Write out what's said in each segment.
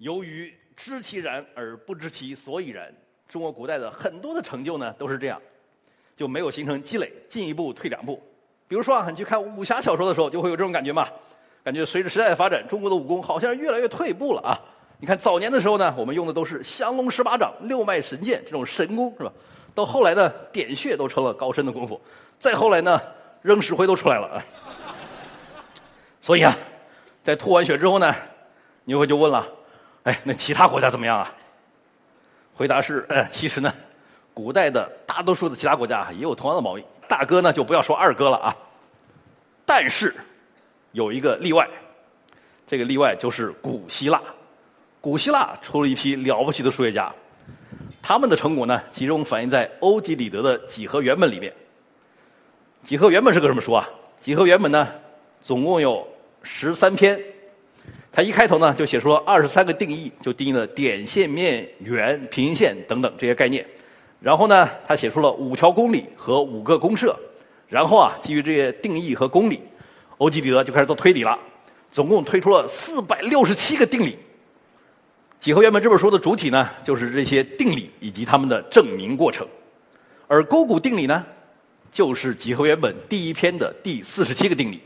由于知其然而不知其所以然，中国古代的很多的成就呢都是这样，就没有形成积累，进一步退两步。比如说啊，你去看武侠小说的时候，就会有这种感觉嘛，感觉随着时代的发展，中国的武功好像越来越退步了啊。你看早年的时候呢，我们用的都是降龙十八掌、六脉神剑这种神功是吧？到后来呢，点穴都成了高深的功夫，再后来呢，扔石灰都出来了啊。所以啊。在吐完血之后呢，牛会就问了：“哎，那其他国家怎么样啊？”回答是：“呃，其实呢，古代的大多数的其他国家也有同样的毛病。大哥呢，就不要说二哥了啊。但是有一个例外，这个例外就是古希腊。古希腊出了一批了不起的数学家，他们的成果呢，集中反映在欧几里得的几何原本里面。几何原本是个什么书啊？几何原本呢，总共有。十三篇，他一开头呢就写出了二十三个定义，就定义了点、线、面、圆、平行线等等这些概念。然后呢，他写出了五条公理和五个公设。然后啊，基于这些定义和公理，欧几里得就开始做推理了，总共推出了四百六十七个定理。《几何原本》这本书的主体呢，就是这些定理以及它们的证明过程。而勾股定理呢，就是《几何原本》第一篇的第四十七个定理。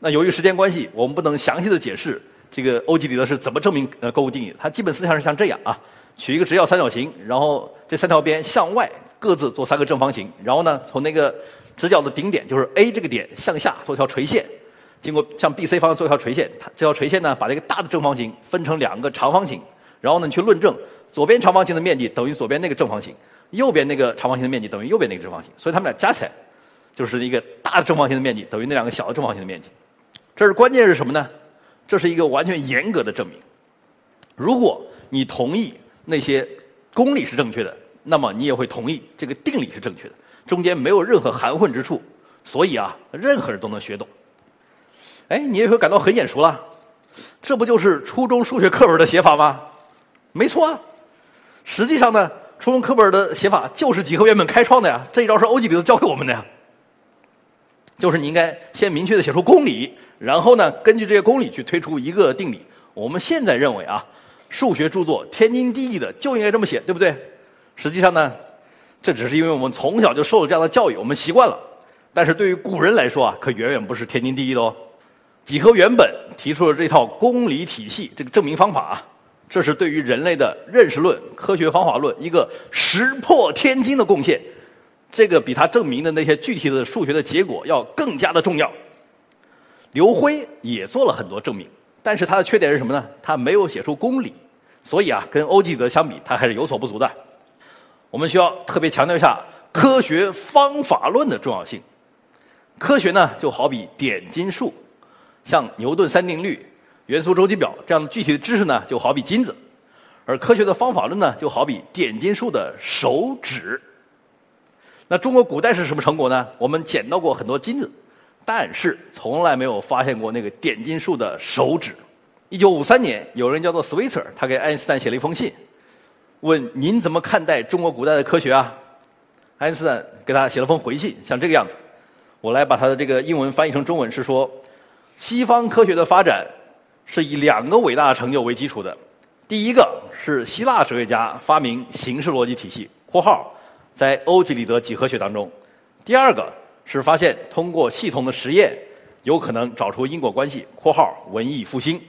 那由于时间关系，我们不能详细的解释这个欧几里得是怎么证明呃勾股定理。它基本思想是像这样啊：取一个直角三角形，然后这三条边向外各自做三个正方形，然后呢从那个直角的顶点，就是 A 这个点向下做条垂线，经过向 B、C 方向做一条垂线。它这条垂线呢把这个大的正方形分成两个长方形，然后呢你去论证左边长方形的面积等于左边那个正方形，右边那个长方形的面积等于右边那个正方形，所以它们俩加起来就是一个大的正方形的面积等于那两个小的正方形的面积。这是关键是什么呢？这是一个完全严格的证明。如果你同意那些公理是正确的，那么你也会同意这个定理是正确的，中间没有任何含混之处。所以啊，任何人都能学懂。哎，你也会感到很眼熟了，这不就是初中数学课本的写法吗？没错啊。实际上呢，初中课本的写法就是几何原本开创的呀，这一招是欧几里得教给我们的呀。就是你应该先明确的写出公理。然后呢，根据这些公理去推出一个定理。我们现在认为啊，数学著作天经地义的就应该这么写，对不对？实际上呢，这只是因为我们从小就受了这样的教育，我们习惯了。但是对于古人来说啊，可远远不是天经地义的哦。几何原本提出了这套公理体系，这个证明方法啊，这是对于人类的认识论、科学方法论一个石破天惊的贡献。这个比他证明的那些具体的数学的结果要更加的重要。刘辉也做了很多证明，但是他的缺点是什么呢？他没有写出公理，所以啊，跟欧几里得相比，他还是有所不足的。我们需要特别强调一下科学方法论的重要性。科学呢，就好比点金术，像牛顿三定律、元素周期表这样的具体的知识呢，就好比金子；而科学的方法论呢，就好比点金术的手指。那中国古代是什么成果呢？我们捡到过很多金子。但是从来没有发现过那个点金术的手指。一九五三年，有人叫做 Switzer，他给爱因斯坦写了一封信，问您怎么看待中国古代的科学啊？爱因斯坦给他写了封回信，像这个样子。我来把他的这个英文翻译成中文是说：西方科学的发展是以两个伟大的成就为基础的。第一个是希腊哲学家发明形式逻辑体系（括号在欧几里得几何学当中）。第二个。是发现通过系统的实验，有可能找出因果关系。（括号文艺复兴）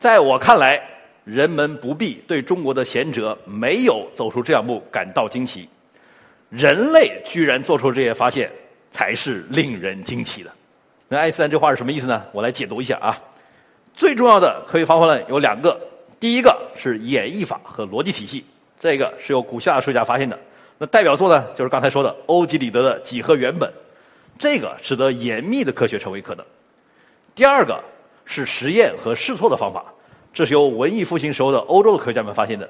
在我看来，人们不必对中国的贤哲没有走出这两步感到惊奇。人类居然做出这些发现，才是令人惊奇的。那爱因斯坦这话是什么意思呢？我来解读一下啊。最重要的科学方法论有两个，第一个是演绎法和逻辑体系，这个是由古希腊数学家发现的。那代表作呢，就是刚才说的欧几里得的几何原本。这个使得严密的科学成为可能。第二个是实验和试错的方法，这是由文艺复兴时候的欧洲的科学家们发现的。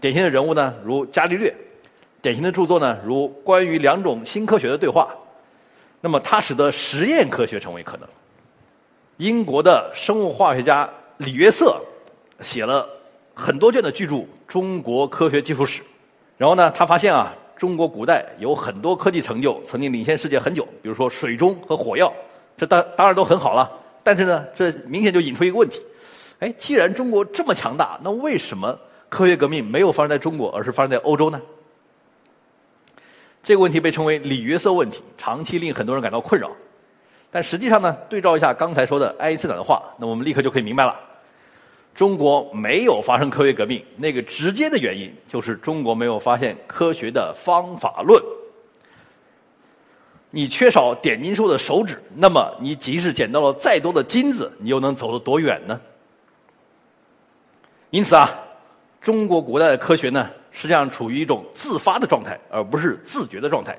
典型的人物呢，如伽利略；典型的著作呢，如关于两种新科学的对话。那么，它使得实验科学成为可能。英国的生物化学家李约瑟写了很多卷的巨著《中国科学技术史》，然后呢，他发现啊，中国古代有很多科技成就曾经领先世界很久，比如说水中和火药，这当当然都很好了。但是呢，这明显就引出一个问题：哎，既然中国这么强大，那为什么科学革命没有发生在中国，而是发生在欧洲呢？这个问题被称为李约瑟问题，长期令很多人感到困扰。但实际上呢，对照一下刚才说的爱因斯坦的话，那我们立刻就可以明白了：中国没有发生科学革命，那个直接的原因就是中国没有发现科学的方法论。你缺少点金术的手指，那么你即使捡到了再多的金子，你又能走得多远呢？因此啊，中国古代的科学呢？实际上处于一种自发的状态，而不是自觉的状态。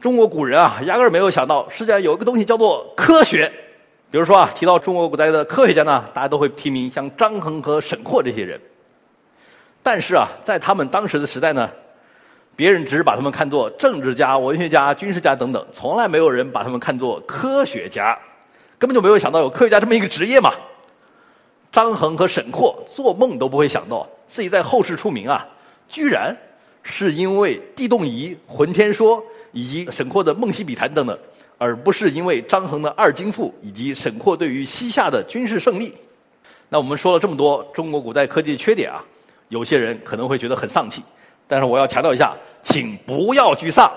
中国古人啊，压根儿没有想到世界上有一个东西叫做科学。比如说啊，提到中国古代的科学家呢，大家都会提名像张衡和沈括这些人。但是啊，在他们当时的时代呢，别人只是把他们看作政治家、文学家、军事家等等，从来没有人把他们看作科学家，根本就没有想到有科学家这么一个职业嘛。张衡和沈括做梦都不会想到自己在后世出名啊。居然是因为地动仪、浑天说以及沈括的《梦溪笔谈》等等，而不是因为张衡的二京赋以及沈括对于西夏的军事胜利。那我们说了这么多中国古代科技的缺点啊，有些人可能会觉得很丧气。但是我要强调一下，请不要沮丧。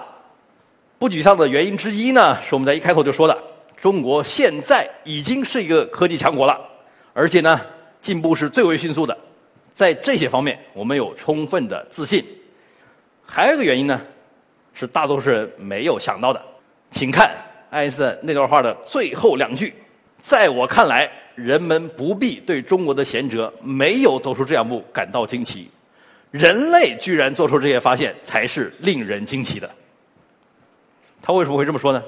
不沮丧的原因之一呢，是我们在一开头就说的，中国现在已经是一个科技强国了，而且呢，进步是最为迅速的。在这些方面，我们有充分的自信。还有一个原因呢，是大多数人没有想到的。请看爱因斯坦那段话的最后两句：“在我看来，人们不必对中国的贤哲没有走出这两步感到惊奇。人类居然做出这些发现，才是令人惊奇的。”他为什么会这么说呢？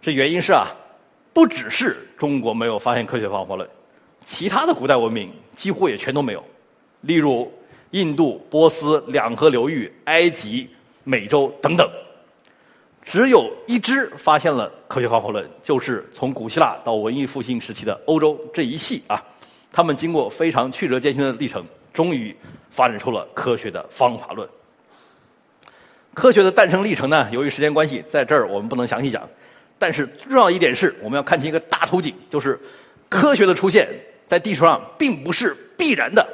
这原因是啊，不只是中国没有发现科学方法论，其他的古代文明几乎也全都没有。例如，印度、波斯两河流域、埃及、美洲等等，只有一支发现了科学方法论，就是从古希腊到文艺复兴时期的欧洲这一系啊。他们经过非常曲折艰辛的历程，终于发展出了科学的方法论。科学的诞生历程呢，由于时间关系，在这儿我们不能详细讲。但是重要一点是，我们要看清一个大图景，就是科学的出现在地球上并不是必然的。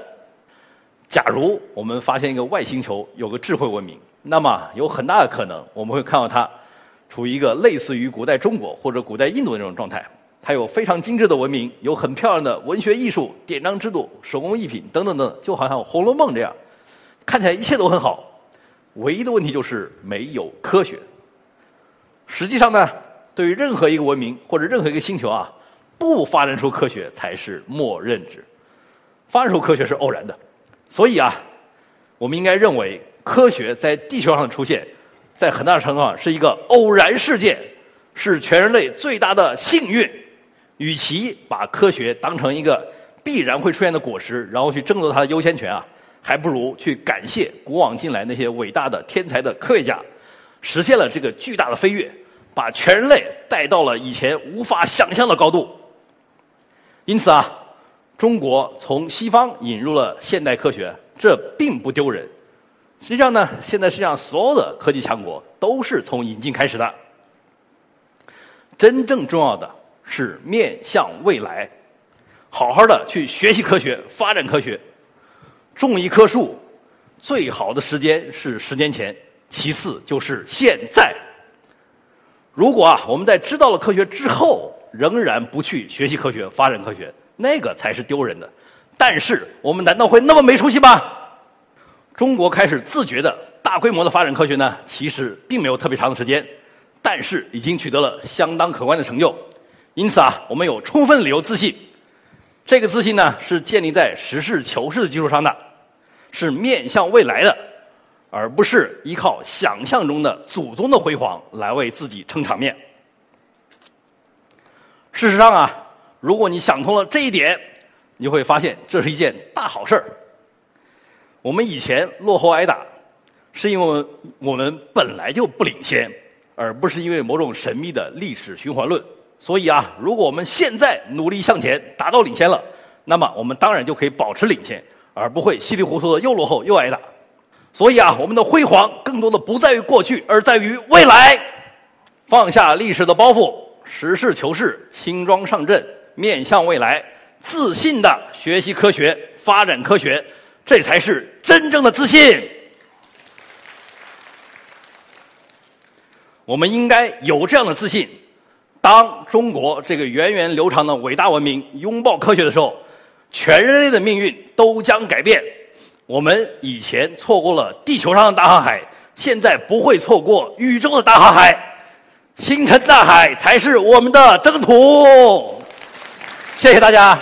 假如我们发现一个外星球有个智慧文明，那么有很大的可能我们会看到它处于一个类似于古代中国或者古代印度的那种状态。它有非常精致的文明，有很漂亮的文学艺术、典章制度、手工艺品等等等，就好像《红楼梦》这样，看起来一切都很好。唯一的问题就是没有科学。实际上呢，对于任何一个文明或者任何一个星球啊，不发展出科学才是默认值，发展出科学是偶然的。所以啊，我们应该认为科学在地球上的出现，在很大程度上是一个偶然事件，是全人类最大的幸运。与其把科学当成一个必然会出现的果实，然后去争夺它的优先权啊，还不如去感谢古往今来那些伟大的天才的科学家，实现了这个巨大的飞跃，把全人类带到了以前无法想象的高度。因此啊。中国从西方引入了现代科学，这并不丢人。实际上呢，现在世界上所有的科技强国都是从引进开始的。真正重要的是面向未来，好好的去学习科学、发展科学。种一棵树，最好的时间是十年前，其次就是现在。如果啊，我们在知道了科学之后，仍然不去学习科学、发展科学。那个才是丢人的，但是我们难道会那么没出息吗？中国开始自觉的大规模的发展科学呢，其实并没有特别长的时间，但是已经取得了相当可观的成就。因此啊，我们有充分理由自信，这个自信呢是建立在实事求是的基础上的，是面向未来的，而不是依靠想象中的祖宗的辉煌来为自己撑场面。事实上啊。如果你想通了这一点，你就会发现这是一件大好事儿。我们以前落后挨打，是因为我们本来就不领先，而不是因为某种神秘的历史循环论。所以啊，如果我们现在努力向前，达到领先了，那么我们当然就可以保持领先，而不会稀里糊涂的又落后又挨打。所以啊，我们的辉煌更多的不在于过去，而在于未来。放下历史的包袱，实事求是，轻装上阵，面向未来，自信的学习科学，发展科学，这才是真正的自信。我们应该有这样的自信。当中国这个源远流长的伟大文明拥抱科学的时候，全人类的命运都将改变。我们以前错过了地球上的大航海，现在不会错过宇宙的大航海。星辰大海才是我们的征途。谢谢大家。